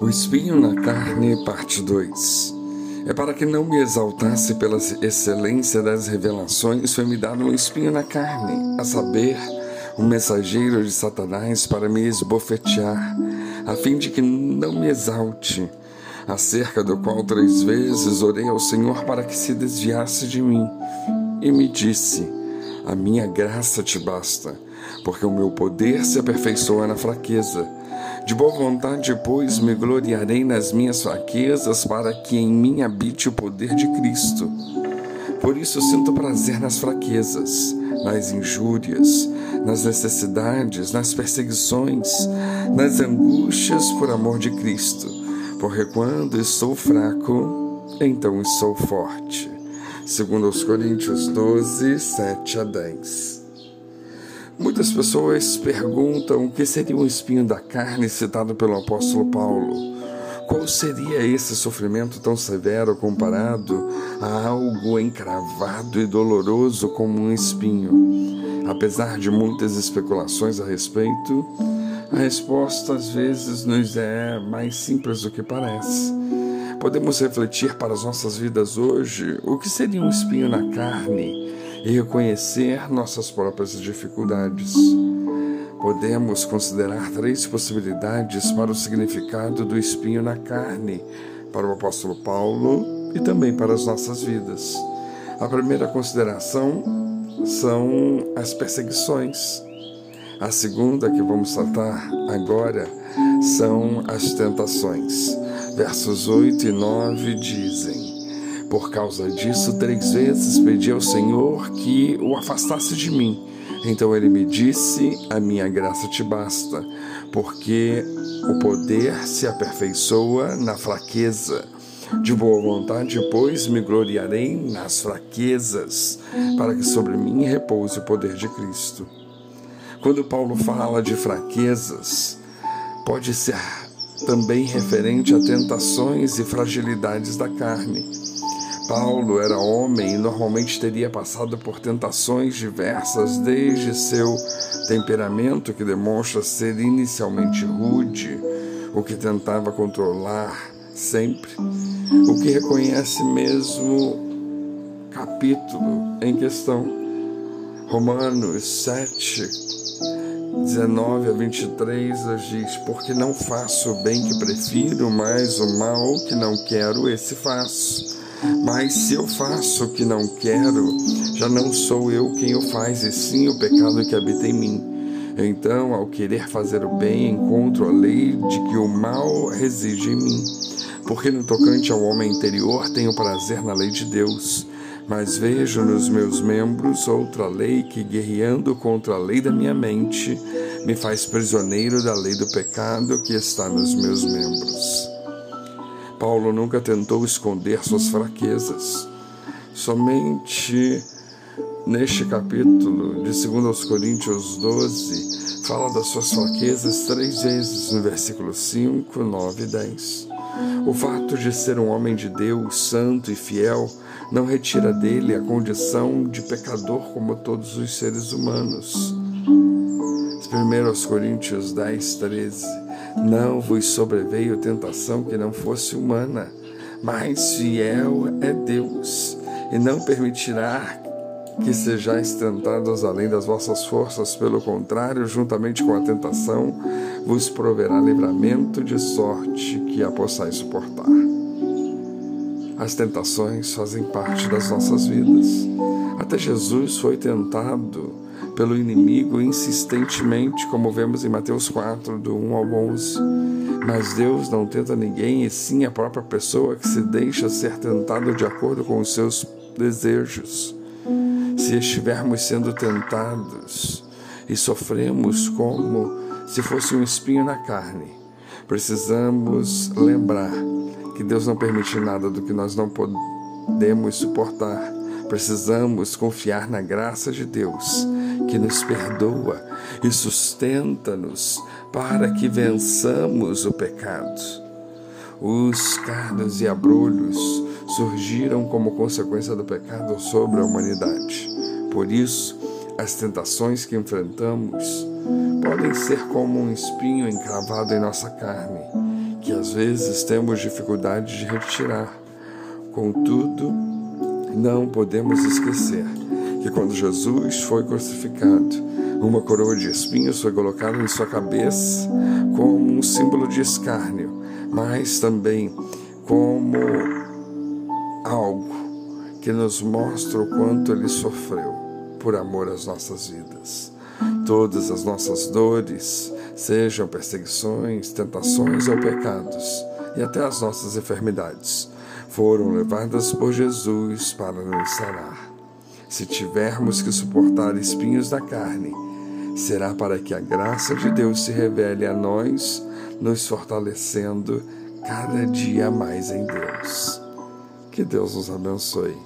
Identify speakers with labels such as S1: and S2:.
S1: O espinho na carne, parte 2. É para que não me exaltasse pela excelência das revelações, foi-me dado um espinho na carne, a saber, um mensageiro de Satanás para me esbofetear, a fim de que não me exalte, acerca do qual três vezes orei ao Senhor para que se desviasse de mim, e me disse: A minha graça te basta, porque o meu poder se aperfeiçoa na fraqueza. De boa vontade, pois, me gloriarei nas minhas fraquezas, para que em mim habite o poder de Cristo. Por isso sinto prazer nas fraquezas, nas injúrias, nas necessidades, nas perseguições, nas angústias por amor de Cristo. Porque quando estou fraco, então estou forte. Segundo os Coríntios 12, 7 a 10. Muitas pessoas perguntam o que seria um espinho da carne citado pelo apóstolo Paulo. Qual seria esse sofrimento tão severo comparado a algo encravado e doloroso como um espinho? Apesar de muitas especulações a respeito, a resposta às vezes nos é mais simples do que parece. Podemos refletir para as nossas vidas hoje o que seria um espinho na carne e reconhecer nossas próprias dificuldades. Podemos considerar três possibilidades para o significado do espinho na carne, para o apóstolo Paulo e também para as nossas vidas. A primeira consideração são as perseguições. A segunda que vamos tratar agora são as tentações. Versos 8 e 9 dizem: por causa disso, três vezes pedi ao Senhor que o afastasse de mim. Então ele me disse: A minha graça te basta, porque o poder se aperfeiçoa na fraqueza. De boa vontade, pois, me gloriarei nas fraquezas, para que sobre mim repouse o poder de Cristo. Quando Paulo fala de fraquezas, pode ser também referente a tentações e fragilidades da carne. Paulo era homem e normalmente teria passado por tentações diversas, desde seu temperamento, que demonstra ser inicialmente rude, o que tentava controlar sempre, o que reconhece mesmo capítulo em questão. Romanos 7, 19 a 23 nos diz: Porque não faço o bem que prefiro, mas o mal que não quero, esse faço. Mas se eu faço o que não quero, já não sou eu quem o faz, e sim o pecado que habita em mim. Então, ao querer fazer o bem, encontro a lei de que o mal reside em mim. Porque no tocante ao homem interior tenho prazer na lei de Deus, mas vejo nos meus membros outra lei que, guerreando contra a lei da minha mente, me faz prisioneiro da lei do pecado que está nos meus membros. Paulo nunca tentou esconder suas fraquezas. Somente neste capítulo de 2 Coríntios 12, fala das suas fraquezas três vezes no versículo 5, 9 e 10. O fato de ser um homem de Deus, santo e fiel, não retira dele a condição de pecador como todos os seres humanos. 1 Coríntios 10, 13 não vos sobreveio tentação que não fosse humana, mas fiel é Deus, e não permitirá que sejais tentados além das vossas forças, pelo contrário, juntamente com a tentação, vos proverá livramento de sorte que a possais suportar. As tentações fazem parte das nossas vidas. Até Jesus foi tentado pelo inimigo insistentemente, como vemos em Mateus 4, do 1 ao 11. Mas Deus não tenta ninguém, e sim a própria pessoa que se deixa ser tentado de acordo com os seus desejos. Se estivermos sendo tentados e sofremos como se fosse um espinho na carne, precisamos lembrar que Deus não permite nada do que nós não podemos suportar. Precisamos confiar na graça de Deus que nos perdoa e sustenta-nos para que vençamos o pecado. Os cardos e abrolhos surgiram como consequência do pecado sobre a humanidade. Por isso, as tentações que enfrentamos podem ser como um espinho encravado em nossa carne, que às vezes temos dificuldade de retirar. Contudo, não podemos esquecer que quando Jesus foi crucificado, uma coroa de espinhos foi colocada em sua cabeça como um símbolo de escárnio, mas também como algo que nos mostra o quanto ele sofreu por amor às nossas vidas. Todas as nossas dores, sejam perseguições, tentações ou pecados, e até as nossas enfermidades, foram levadas por Jesus para nos sarar. Se tivermos que suportar espinhos da carne, será para que a graça de Deus se revele a nós, nos fortalecendo cada dia mais em Deus. Que Deus nos abençoe.